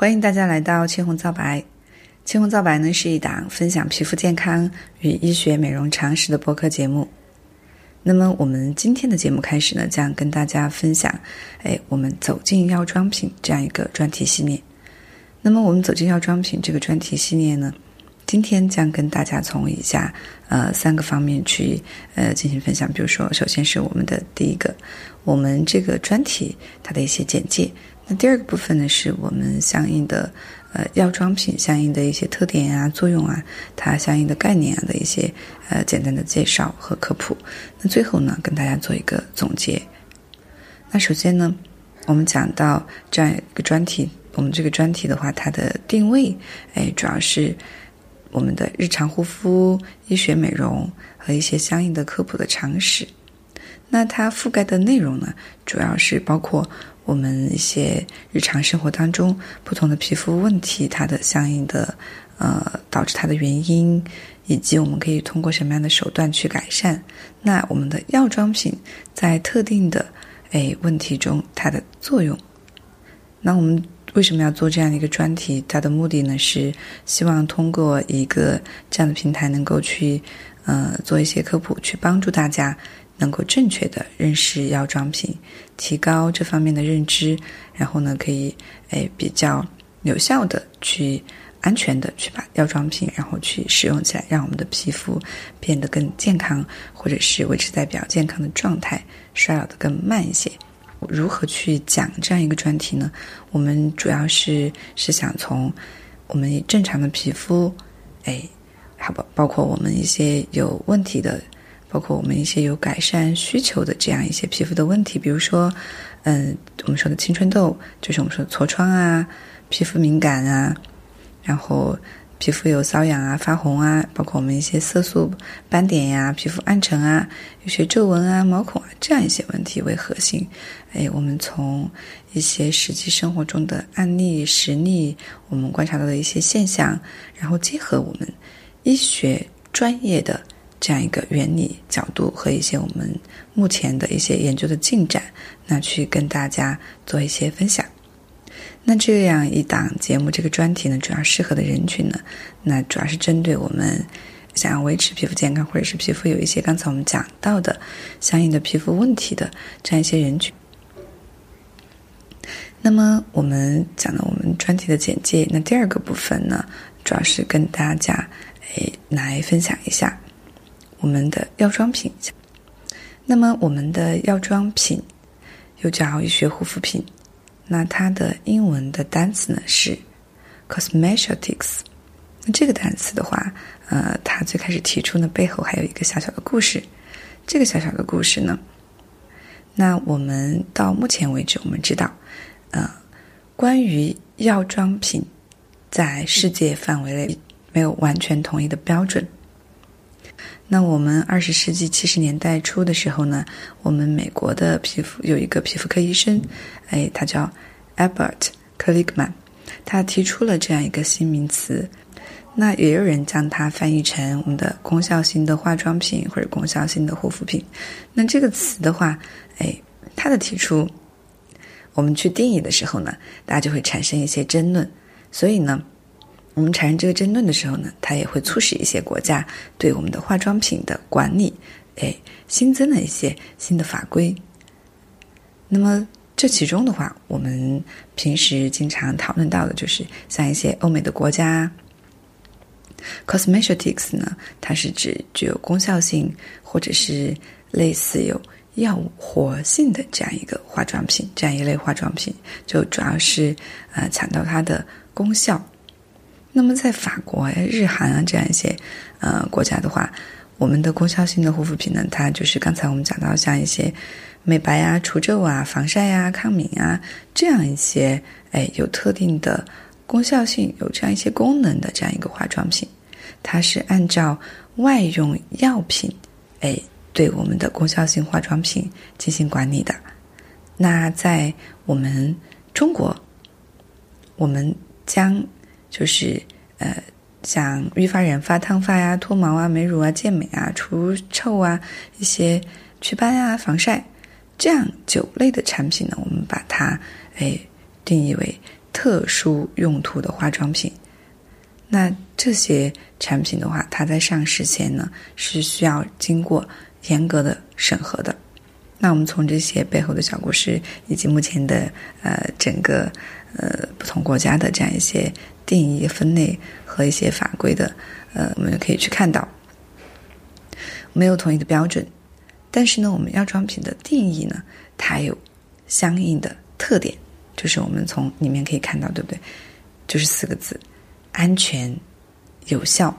欢迎大家来到青红皂白。青红皂白呢是一档分享皮肤健康与医学美容常识的播客节目。那么我们今天的节目开始呢，将跟大家分享，哎，我们走进药妆品这样一个专题系列。那么我们走进药妆品这个专题系列呢，今天将跟大家从以下呃三个方面去呃进行分享。比如说，首先是我们的第一个，我们这个专题它的一些简介。那第二个部分呢，是我们相应的呃药妆品相应的一些特点啊、作用啊，它相应的概念啊的一些呃简单的介绍和科普。那最后呢，跟大家做一个总结。那首先呢，我们讲到这样一个专题，我们这个专题的话，它的定位，哎，主要是我们的日常护肤、医学美容和一些相应的科普的常识。那它覆盖的内容呢，主要是包括。我们一些日常生活当中不同的皮肤问题，它的相应的呃导致它的原因，以及我们可以通过什么样的手段去改善。那我们的药妆品在特定的诶问题中它的作用。那我们为什么要做这样一个专题？它的目的呢是希望通过一个这样的平台，能够去呃做一些科普，去帮助大家。能够正确的认识药妆品，提高这方面的认知，然后呢，可以诶比较有效的去安全的去把药妆品，然后去使用起来，让我们的皮肤变得更健康，或者是维持在比较健康的状态，衰老的更慢一些。如何去讲这样一个专题呢？我们主要是是想从我们正常的皮肤，哎，好吧，包括我们一些有问题的。包括我们一些有改善需求的这样一些皮肤的问题，比如说，嗯，我们说的青春痘，就是我们说的痤疮啊，皮肤敏感啊，然后皮肤有瘙痒啊、发红啊，包括我们一些色素斑点呀、皮肤暗沉啊、有些皱纹啊、毛孔啊这样一些问题为核心。哎，我们从一些实际生活中的案例实例，我们观察到的一些现象，然后结合我们医学专业的。这样一个原理角度和一些我们目前的一些研究的进展，那去跟大家做一些分享。那这样一档节目，这个专题呢，主要适合的人群呢，那主要是针对我们想要维持皮肤健康，或者是皮肤有一些刚才我们讲到的相应的皮肤问题的这样一些人群。那么我们讲了我们专题的简介，那第二个部分呢，主要是跟大家诶来分享一下。我们的药妆品，那么我们的药妆品又叫医学护肤品，那它的英文的单词呢是 cosmetics。那这个单词的话，呃，它最开始提出呢背后还有一个小小的故事。这个小小的故事呢，那我们到目前为止我们知道，呃，关于药妆品在世界范围内没有完全统一的标准。那我们二十世纪七十年代初的时候呢，我们美国的皮肤有一个皮肤科医生，哎，他叫 Albert Kligman，他提出了这样一个新名词。那也有人将它翻译成我们的功效性的化妆品或者功效性的护肤品。那这个词的话，哎，它的提出，我们去定义的时候呢，大家就会产生一些争论。所以呢。我们产生这个争论的时候呢，它也会促使一些国家对我们的化妆品的管理，哎，新增了一些新的法规。那么这其中的话，我们平时经常讨论到的就是像一些欧美的国家，cosmetics 呢，它是指具有功效性或者是类似有药物活性的这样一个化妆品，这样一类化妆品，就主要是呃强调它的功效。那么，在法国呀、日韩啊这样一些呃国家的话，我们的功效性的护肤品呢，它就是刚才我们讲到像一些美白啊、除皱啊、防晒呀、抗敏啊这样一些哎有特定的功效性、有这样一些功能的这样一个化妆品，它是按照外用药品哎对我们的功效性化妆品进行管理的。那在我们中国，我们将就是呃，像预发染发、烫发呀、脱毛啊、美乳啊、健美啊、除臭啊、一些祛斑啊、防晒这样九类的产品呢，我们把它哎定义为特殊用途的化妆品。那这些产品的话，它在上市前呢是需要经过严格的审核的。那我们从这些背后的小故事，以及目前的呃整个呃不同国家的这样一些定义分类和一些法规的呃，我们可以去看到，没有统一的标准。但是呢，我们药妆品的定义呢，它有相应的特点，就是我们从里面可以看到，对不对？就是四个字。安全、有效，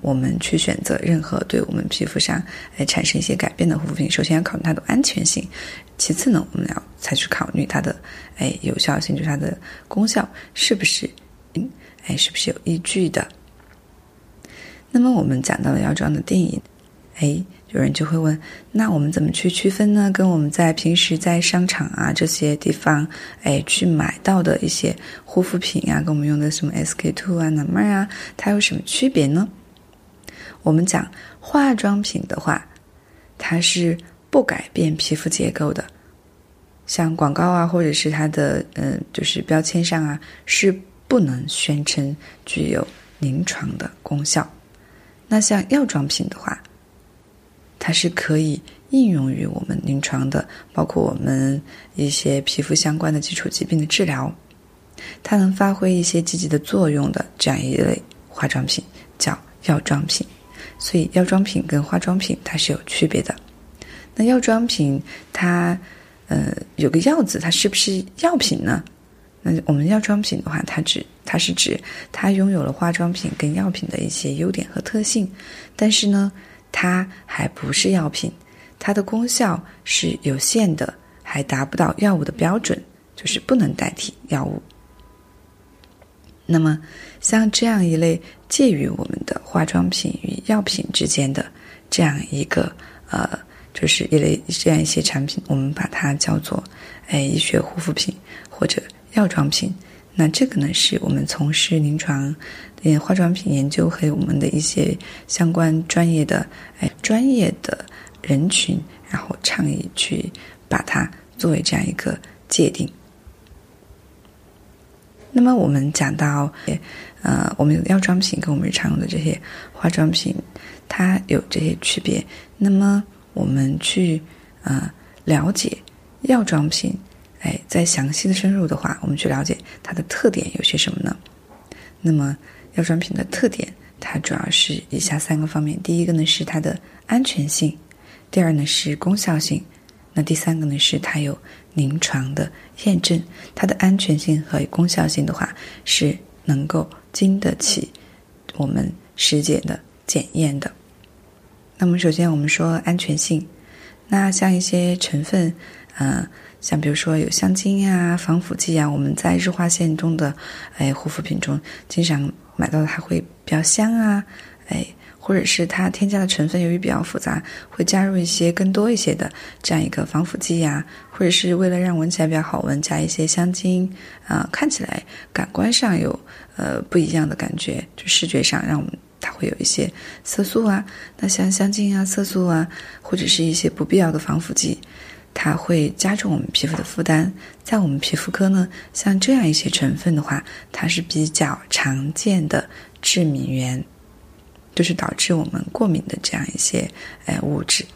我们去选择任何对我们皮肤上来产生一些改变的护肤品，首先要考虑它的安全性，其次呢，我们要才去考虑它的哎有效性，就是它的功效是不是嗯哎是不是有依据的。那么我们讲到了药妆的定义，哎。有人就会问：那我们怎么去区分呢？跟我们在平时在商场啊这些地方，哎，去买到的一些护肤品啊，跟我们用的什么 SK two 啊、奶妹啊，它有什么区别呢？我们讲化妆品的话，它是不改变皮肤结构的，像广告啊，或者是它的嗯，就是标签上啊，是不能宣称具有临床的功效。那像药妆品的话，它是可以应用于我们临床的，包括我们一些皮肤相关的基础疾病的治疗，它能发挥一些积极的作用的这样一类化妆品叫药妆品。所以药妆品跟化妆品它是有区别的。那药妆品它呃有个药字，它是不是药品呢？那我们药妆品的话，它指它是指它拥有了化妆品跟药品的一些优点和特性，但是呢。它还不是药品，它的功效是有限的，还达不到药物的标准，就是不能代替药物。那么，像这样一类介于我们的化妆品与药品之间的这样一个呃，就是一类这样一些产品，我们把它叫做哎医学护肤品或者药妆品。那这个呢，是我们从事临床。连化妆品研究和我们的一些相关专业的哎专业的人群，然后倡议去把它作为这样一个界定。那么我们讲到，呃，我们药妆品跟我们日常用的这些化妆品，它有这些区别。那么我们去呃了解药妆品，哎，再详细的深入的话，我们去了解它的特点有些什么呢？那么。药妆品的特点，它主要是以下三个方面：第一个呢是它的安全性，第二呢是功效性，那第三个呢是它有临床的验证。它的安全性和功效性的话，是能够经得起我们实践的检验的。那么首先我们说安全性，那像一些成分，嗯，像比如说有香精啊、防腐剂啊，我们在日化线中的哎护肤品中经常。买到的它会比较香啊，哎，或者是它添加的成分由于比较复杂，会加入一些更多一些的这样一个防腐剂呀，或者是为了让闻起来比较好闻，加一些香精啊，看起来感官上有呃不一样的感觉，就视觉上让我们它会有一些色素啊，那像香精啊、色素啊，或者是一些不必要的防腐剂。它会加重我们皮肤的负担，在我们皮肤科呢，像这样一些成分的话，它是比较常见的致敏源，就是导致我们过敏的这样一些哎物质。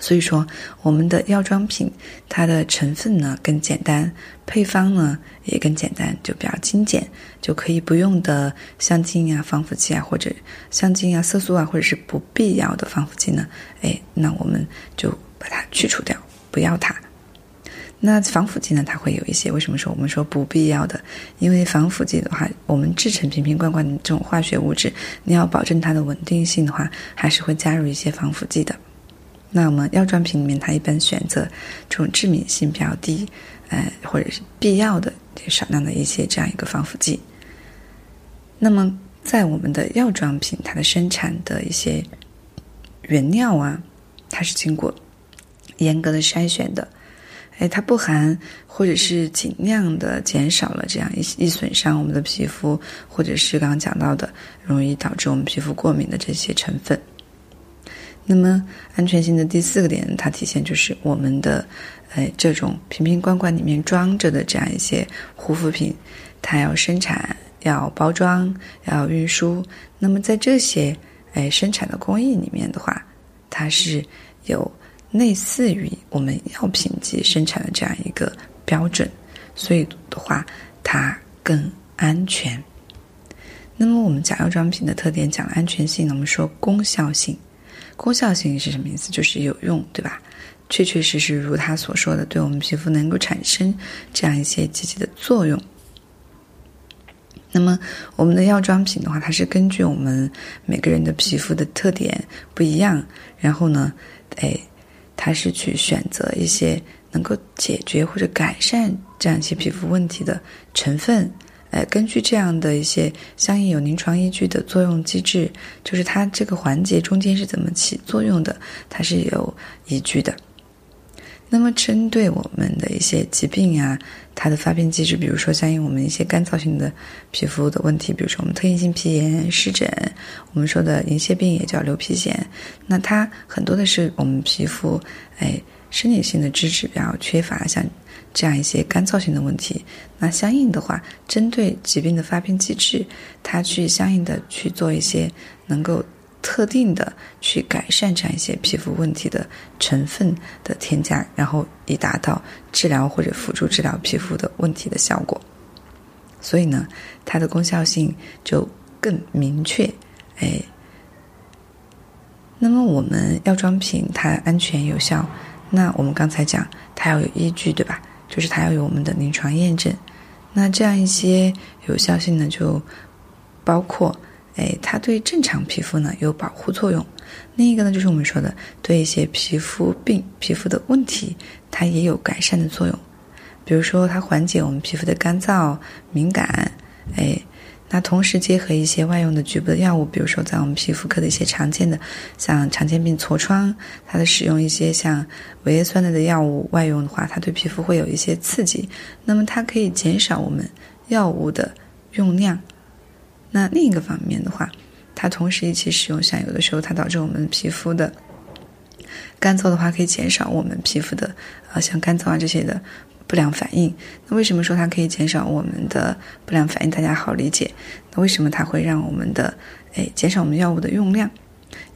所以说，我们的药妆品它的成分呢更简单，配方呢也更简单，就比较精简，就可以不用的香精啊、防腐剂啊，或者香精啊、色素啊，或者是不必要的防腐剂呢，哎，那我们就。把它去除掉，不要它。那防腐剂呢？它会有一些。为什么说我们说不必要的？因为防腐剂的话，我们制成瓶瓶罐罐的这种化学物质，你要保证它的稳定性的话，还是会加入一些防腐剂的。那我们药妆品里面，它一般选择这种致敏性比较低，呃，或者是必要的少量的一些这样一个防腐剂。那么，在我们的药妆品，它的生产的一些原料啊，它是经过。严格的筛选的，哎，它不含或者是尽量的减少了这样一易损伤我们的皮肤，或者是刚刚讲到的容易导致我们皮肤过敏的这些成分。那么安全性的第四个点，它体现就是我们的哎，这种瓶瓶罐罐里面装着的这样一些护肤品，它要生产、要包装、要运输。那么在这些哎生产的工艺里面的话，它是有类似于我们药品级生产的这样一个标准，所以的话，它更安全。那么我们讲药妆品的特点，讲了安全性，我们说功效性。功效性是什么意思？就是有用，对吧？确确实实如他所说的，对我们皮肤能够产生这样一些积极的作用。那么，我们的药妆品的话，它是根据我们每个人的皮肤的特点不一样，然后呢，哎，它是去选择一些能够解决或者改善这样一些皮肤问题的成分。哎，根据这样的一些相应有临床依据的作用机制，就是它这个环节中间是怎么起作用的，它是有依据的。那么，针对我们的一些疾病啊，它的发病机制，比如说相应我们一些干燥性的皮肤的问题，比如说我们特应性皮炎、湿疹，我们说的银屑病也叫流皮癣，那它很多的是我们皮肤哎生理性的脂质比较缺乏，像。这样一些干燥性的问题，那相应的话，针对疾病的发病机制，它去相应的去做一些能够特定的去改善这样一些皮肤问题的成分的添加，然后以达到治疗或者辅助治疗皮肤的问题的效果。所以呢，它的功效性就更明确。哎，那么我们药妆品它安全有效，那我们刚才讲它要有依据，对吧？就是它要有我们的临床验证，那这样一些有效性呢，就包括，哎，它对正常皮肤呢有保护作用。另一个呢，就是我们说的对一些皮肤病、皮肤的问题，它也有改善的作用。比如说，它缓解我们皮肤的干燥、敏感，哎。那同时结合一些外用的局部的药物，比如说在我们皮肤科的一些常见的，像常见病痤疮，它的使用一些像维 A 酸类的药物外用的话，它对皮肤会有一些刺激，那么它可以减少我们药物的用量。那另一个方面的话，它同时一起使用，像有的时候它导致我们皮肤的干燥的话，可以减少我们皮肤的啊像干燥啊这些的。不良反应，那为什么说它可以减少我们的不良反应？大家好理解。那为什么它会让我们的哎减少我们药物的用量？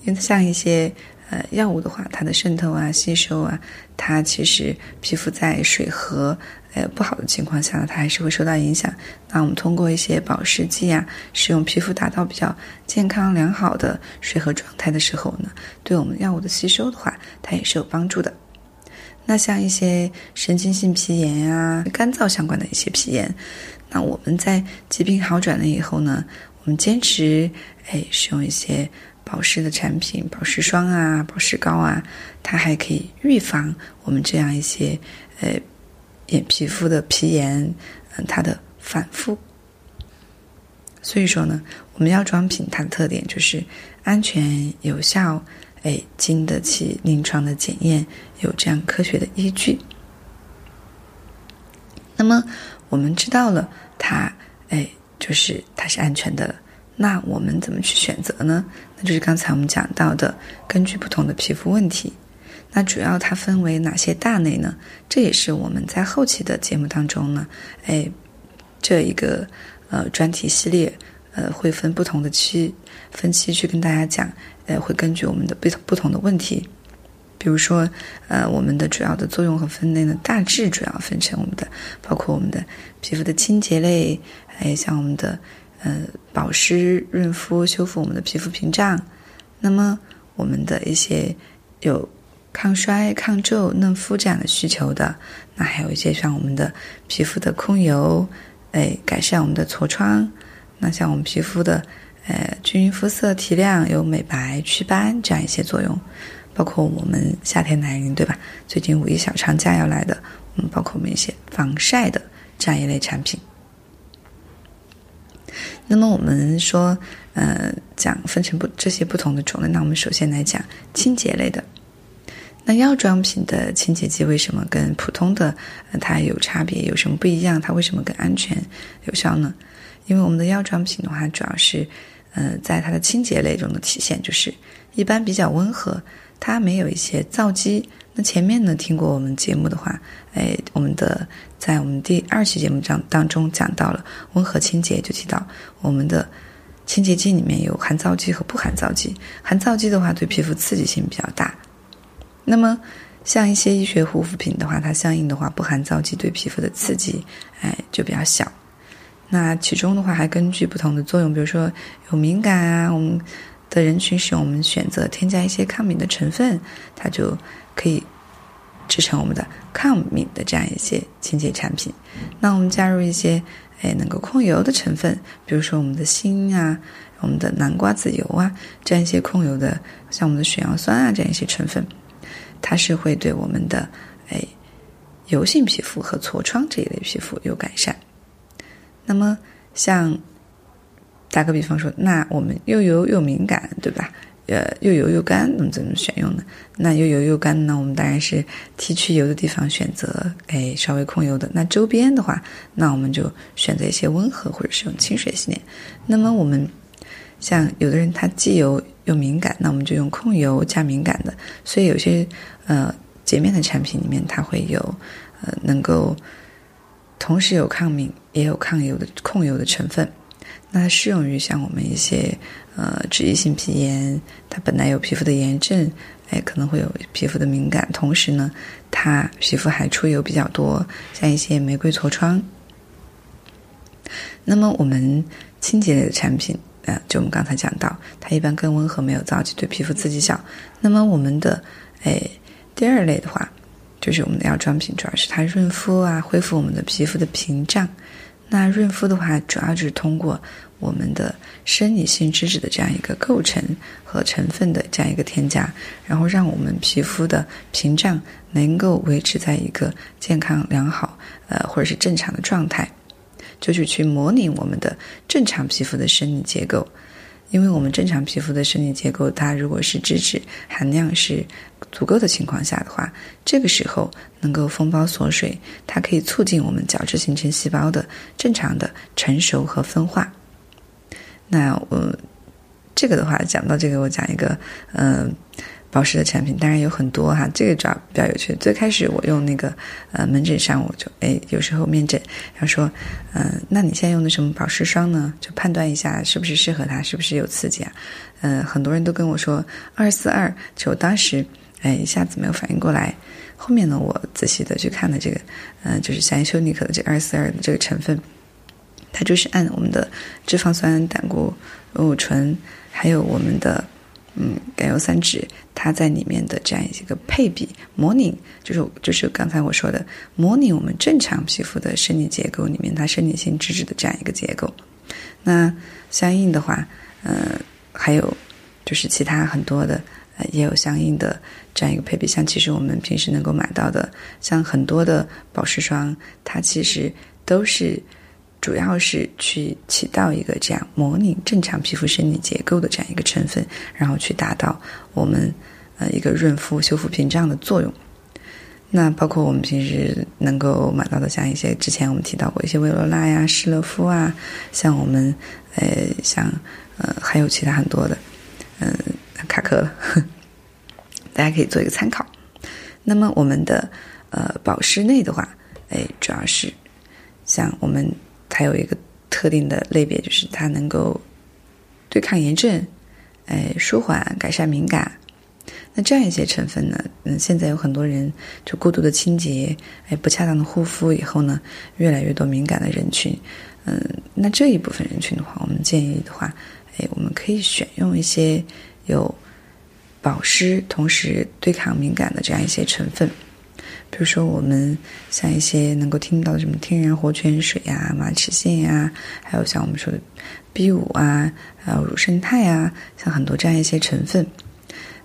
因为像一些呃药物的话，它的渗透啊、吸收啊，它其实皮肤在水和呃不好的情况下呢，它还是会受到影响。那我们通过一些保湿剂啊，使用皮肤达到比较健康良好的水合状态的时候呢，对我们药物的吸收的话，它也是有帮助的。那像一些神经性皮炎啊、干燥相关的一些皮炎，那我们在疾病好转了以后呢，我们坚持哎使用一些保湿的产品，保湿霜啊、保湿膏啊，它还可以预防我们这样一些呃眼皮肤的皮炎，嗯，它的反复。所以说呢，我们药妆品它的特点就是安全有效。哎，经得起临床的检验，有这样科学的依据。那么我们知道了它，哎，就是它是安全的。那我们怎么去选择呢？那就是刚才我们讲到的，根据不同的皮肤问题，那主要它分为哪些大类呢？这也是我们在后期的节目当中呢，哎，这一个呃专题系列，呃，会分不同的期分期去跟大家讲。呃，会根据我们的不不同的问题，比如说，呃，我们的主要的作用和分类呢，大致主要分成我们的，包括我们的皮肤的清洁类，还有像我们的，呃，保湿、润肤、修复我们的皮肤屏障。那么，我们的一些有抗衰、抗皱、嫩肤这样的需求的，那还有一些像我们的皮肤的控油，哎，改善我们的痤疮。那像我们皮肤的。呃，均匀肤色、提亮、有美白、祛斑这样一些作用，包括我们夏天来临，对吧？最近五一小长假要来的，嗯，包括我们一些防晒的这样一类产品。那么我们说，呃，讲分成不这些不同的种类，那我们首先来讲清洁类的。那药妆品的清洁剂为什么跟普通的它有差别？有什么不一样？它为什么更安全有效呢？因为我们的药妆品的话，主要是。呃，在它的清洁类中的体现就是，一般比较温和，它没有一些皂基。那前面呢，听过我们节目的话，哎，我们的在我们第二期节目当当中讲到了温和清洁，就提到我们的清洁剂里面有含皂基和不含皂基。含皂基的话，对皮肤刺激性比较大。那么像一些医学护肤品的话，它相应的话不含皂基，对皮肤的刺激，哎，就比较小。那其中的话还根据不同的作用，比如说有敏感啊，我们的人群使用，我们选择添加一些抗敏的成分，它就可以制成我们的抗敏的这样一些清洁产品。那我们加入一些哎能够控油的成分，比如说我们的锌啊、我们的南瓜籽油啊这样一些控油的，像我们的水杨酸啊这样一些成分，它是会对我们的哎油性皮肤和痤疮这一类皮肤有改善。那么，像打个比方说，那我们又油又敏感，对吧？呃，又油又干，那么怎么选用呢？那又油又干呢？我们当然是 T 区油的地方选择，哎，稍微控油的。那周边的话，那我们就选择一些温和或者是用清水洗脸。那么我们像有的人他既油又敏感，那我们就用控油加敏感的。所以有些呃洁面的产品里面，它会有呃能够。同时有抗敏也有抗油的控油的成分，那适用于像我们一些呃脂溢性皮炎，它本来有皮肤的炎症，哎可能会有皮肤的敏感，同时呢它皮肤还出油比较多，像一些玫瑰痤疮。那么我们清洁类的产品，呃就我们刚才讲到，它一般更温和，没有皂基，对皮肤刺激小。那么我们的哎第二类的话。就是我们的药妆品，主要是它润肤啊，恢复我们的皮肤的屏障。那润肤的话，主要就是通过我们的生理性脂质的这样一个构成和成分的这样一个添加，然后让我们皮肤的屏障能够维持在一个健康良好，呃，或者是正常的状态，就是去模拟我们的正常皮肤的生理结构。因为我们正常皮肤的生理结构，它如果是脂质含量是足够的情况下的话，这个时候能够封包锁水，它可以促进我们角质形成细胞的正常的成熟和分化。那我这个的话讲到这个，我讲一个嗯。保湿的产品当然有很多哈，这个主要比较有趣。最开始我用那个呃门诊上，我就哎有时候面诊，然后说，嗯，那你现在用的什么保湿霜呢？就判断一下是不是适合他，是不是有刺激啊？嗯，很多人都跟我说二四二，就当时哎一下子没有反应过来。后面呢，我仔细的去看了这个，嗯，就是像修尼可的这二四二的这个成分，它就是按我们的脂肪酸、胆固醇，还有我们的。嗯，甘油三酯它在里面的这样一个配比模拟，就是就是刚才我说的模拟我们正常皮肤的生理结构里面它生理性脂质的这样一个结构。那相应的话，呃，还有就是其他很多的呃也有相应的这样一个配比，像其实我们平时能够买到的，像很多的保湿霜，它其实都是。主要是去起到一个这样模拟正常皮肤生理结构的这样一个成分，然后去达到我们呃一个润肤、修复屏障的作用。那包括我们平时能够买到的，像一些之前我们提到过一些薇罗娜呀、施乐肤啊，像我们呃像呃还有其他很多的，嗯卡壳了，大家可以做一个参考。那么我们的呃保湿类的话，哎主要是像我们。它有一个特定的类别，就是它能够对抗炎症，哎，舒缓、改善敏感。那这样一些成分呢，嗯，现在有很多人就过度的清洁，哎，不恰当的护肤以后呢，越来越多敏感的人群，嗯，那这一部分人群的话，我们建议的话，哎，我们可以选用一些有保湿同时对抗敏感的这样一些成分。比如说，我们像一些能够听到的什么天然活泉水呀、马齿苋呀，还有像我们说的 B 五啊，还有乳胜肽啊，像很多这样一些成分，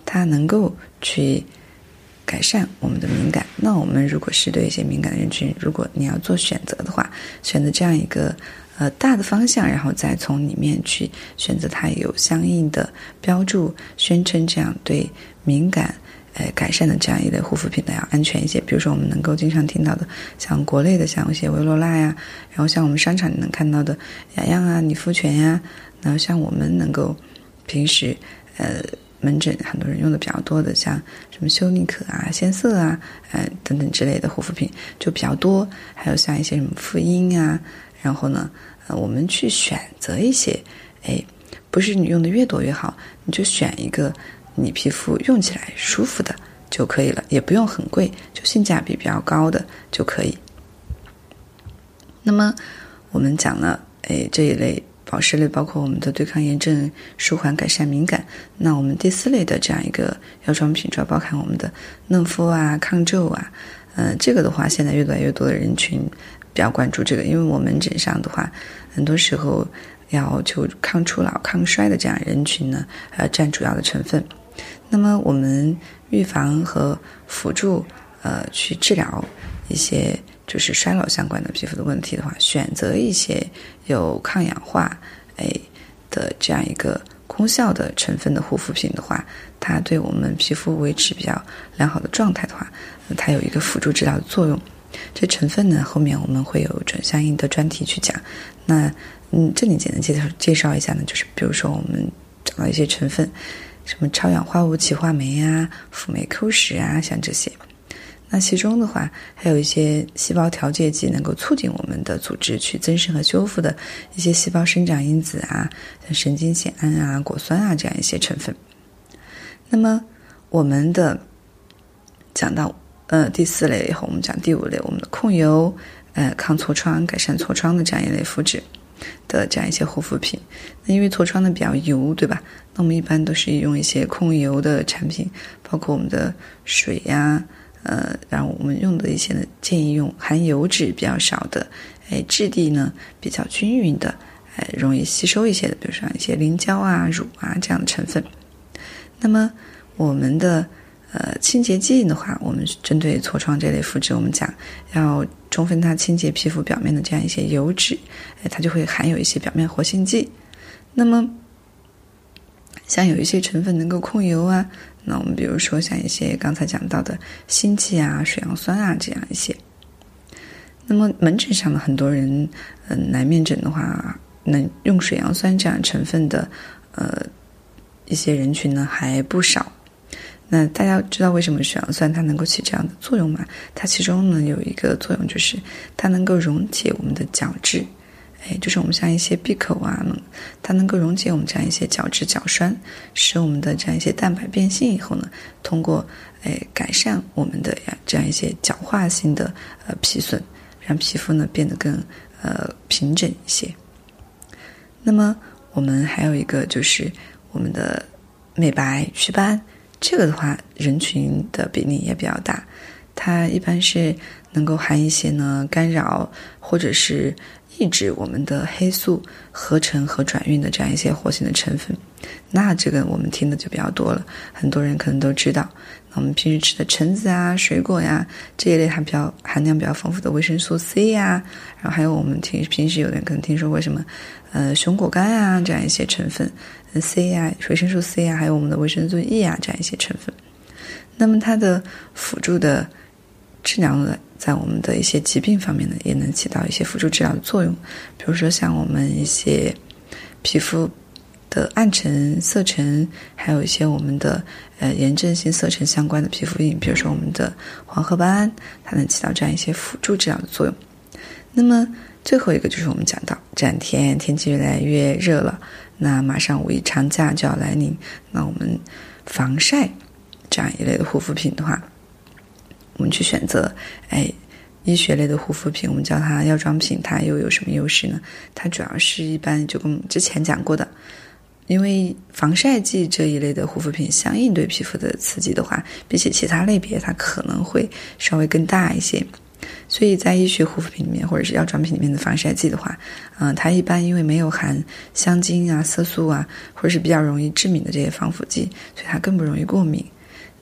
它能够去改善我们的敏感。那我们如果是对一些敏感的人群，如果你要做选择的话，选择这样一个呃大的方向，然后再从里面去选择它有相应的标注，宣称这样对敏感。呃，改善的这样一类护肤品呢，要安全一些。比如说，我们能够经常听到的，像国内的，像一些薇罗娜呀，然后像我们商场能看到的雅漾啊、理肤泉呀，然后像我们能够平时呃门诊很多人用的比较多的，像什么修丽可啊、仙色啊、呃等等之类的护肤品就比较多，还有像一些什么妇婴啊，然后呢，我们去选择一些，哎，不是你用的越多越好，你就选一个你皮肤用起来舒服的就可以了，也不用很贵，就性价比比较高的就可以。那么我们讲了，哎，这一类。保湿类包括我们的对抗炎症、舒缓、改善敏感。那我们第四类的这样一个药妆品，主要包含我们的嫩肤啊、抗皱啊。嗯，这个的话，现在越来越多的人群比较关注这个，因为我们门诊上的话，很多时候要求抗初老、抗衰的这样人群呢，呃，占主要的成分。那么我们预防和辅助呃去治疗一些。就是衰老相关的皮肤的问题的话，选择一些有抗氧化哎的这样一个功效的成分的护肤品的话，它对我们皮肤维持比较良好的状态的话，它有一个辅助治疗的作用。这成分呢，后面我们会有准相应的专题去讲。那嗯，这里简单介绍介绍一下呢，就是比如说我们找到一些成分，什么超氧化物歧化酶啊、辅酶 Q 十啊，像这些。那其中的话，还有一些细胞调节剂，能够促进我们的组织去增生和修复的一些细胞生长因子啊，像神经酰胺啊、果酸啊这样一些成分。那么，我们的讲到呃第四类以后，我们讲第五类，我们的控油、呃抗痤疮、改善痤疮的这样一类肤质的这样一些护肤品。那因为痤疮呢比较油，对吧？那我们一般都是用一些控油的产品，包括我们的水呀。呃，然后我们用的一些呢，建议用含油脂比较少的，哎，质地呢比较均匀的，哎，容易吸收一些的，比如说一些凝胶啊、乳啊这样的成分。那么我们的呃清洁剂的话，我们针对痤疮这类肤质，我们讲要充分它清洁皮肤表面的这样一些油脂，哎，它就会含有一些表面活性剂。那么像有一些成分能够控油啊。那我们比如说像一些刚才讲到的锌气啊、水杨酸啊这样一些。那么门诊上的很多人，嗯，来面诊的话，能用水杨酸这样成分的，呃，一些人群呢还不少。那大家知道为什么水杨酸它能够起这样的作用吗？它其中呢有一个作用就是它能够溶解我们的角质。哎，就是我们像一些闭口啊，它能够溶解我们这样一些角质角栓，使我们的这样一些蛋白变性以后呢，通过哎改善我们的呀这样一些角化性的呃皮损，让皮肤呢变得更呃平整一些。那么我们还有一个就是我们的美白祛斑，这个的话人群的比例也比较大，它一般是能够含一些呢干扰或者是。抑制我们的黑素合成和转运的这样一些活性的成分，那这个我们听的就比较多了，很多人可能都知道。那我们平时吃的橙子啊、水果呀这一类还比较含量比较丰富的维生素 C 呀，然后还有我们平平时有人可能听说过什么，呃，熊果苷啊这样一些成分，C 呀、维生素 C 啊，还有我们的维生素 E 啊这样一些成分，那么它的辅助的治疗呢？在我们的一些疾病方面呢，也能起到一些辅助治疗的作用。比如说，像我们一些皮肤的暗沉、色沉，还有一些我们的呃炎症性色沉相关的皮肤病，比如说我们的黄褐斑，它能起到这样一些辅助治疗的作用。那么最后一个就是我们讲到这两天天气越来越热了，那马上五一长假就要来临，那我们防晒这样一类的护肤品的话。我们去选择，哎，医学类的护肤品，我们叫它药妆品，它又有什么优势呢？它主要是一般就跟之前讲过的，因为防晒剂这一类的护肤品，相应对皮肤的刺激的话，比起其他类别，它可能会稍微更大一些。所以在医学护肤品里面，或者是药妆品里面的防晒剂的话，嗯，它一般因为没有含香精啊、色素啊，或者是比较容易致敏的这些防腐剂，所以它更不容易过敏。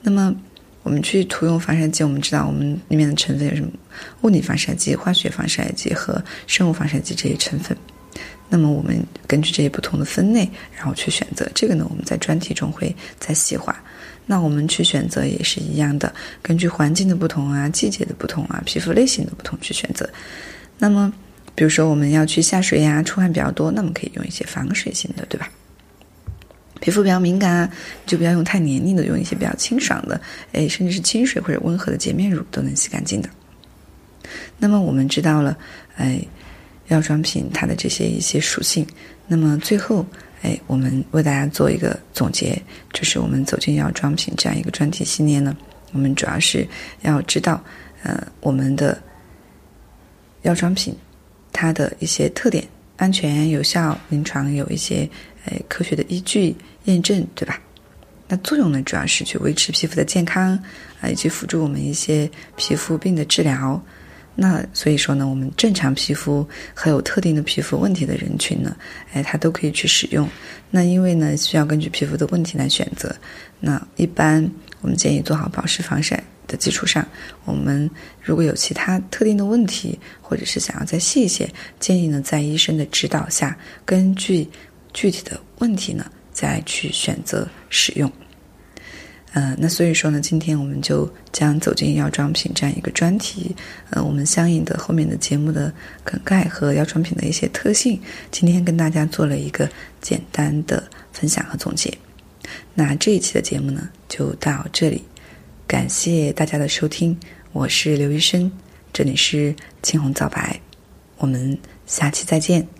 那么。我们去涂用防晒剂，我们知道我们里面的成分有什么？物理防晒剂、化学防晒剂和生物防晒剂这些成分。那么我们根据这些不同的分类，然后去选择。这个呢，我们在专题中会再细化。那我们去选择也是一样的，根据环境的不同啊、季节的不同啊、皮肤类型的不同去选择。那么，比如说我们要去下水呀、出汗比较多，那么可以用一些防水性的，对吧？皮肤比较敏感啊，就不要用太黏腻的，用一些比较清爽的，哎，甚至是清水或者温和的洁面乳都能洗干净的。那么我们知道了，哎，药妆品它的这些一些属性。那么最后，哎，我们为大家做一个总结，就是我们走进药妆品这样一个专题系列呢，我们主要是要知道，呃，我们的药妆品它的一些特点，安全、有效、临床有一些。哎，科学的依据验证，对吧？那作用呢，主要是去维持皮肤的健康啊，以及辅助我们一些皮肤病的治疗。那所以说呢，我们正常皮肤和有特定的皮肤问题的人群呢，哎，它都可以去使用。那因为呢，需要根据皮肤的问题来选择。那一般我们建议做好保湿防晒的基础上，我们如果有其他特定的问题，或者是想要再细一些，建议呢，在医生的指导下，根据。具体的问题呢，再去选择使用。呃，那所以说呢，今天我们就将走进药妆品这样一个专题，呃，我们相应的后面的节目的梗概和药妆品的一些特性，今天跟大家做了一个简单的分享和总结。那这一期的节目呢，就到这里，感谢大家的收听，我是刘医生，这里是青红皂白，我们下期再见。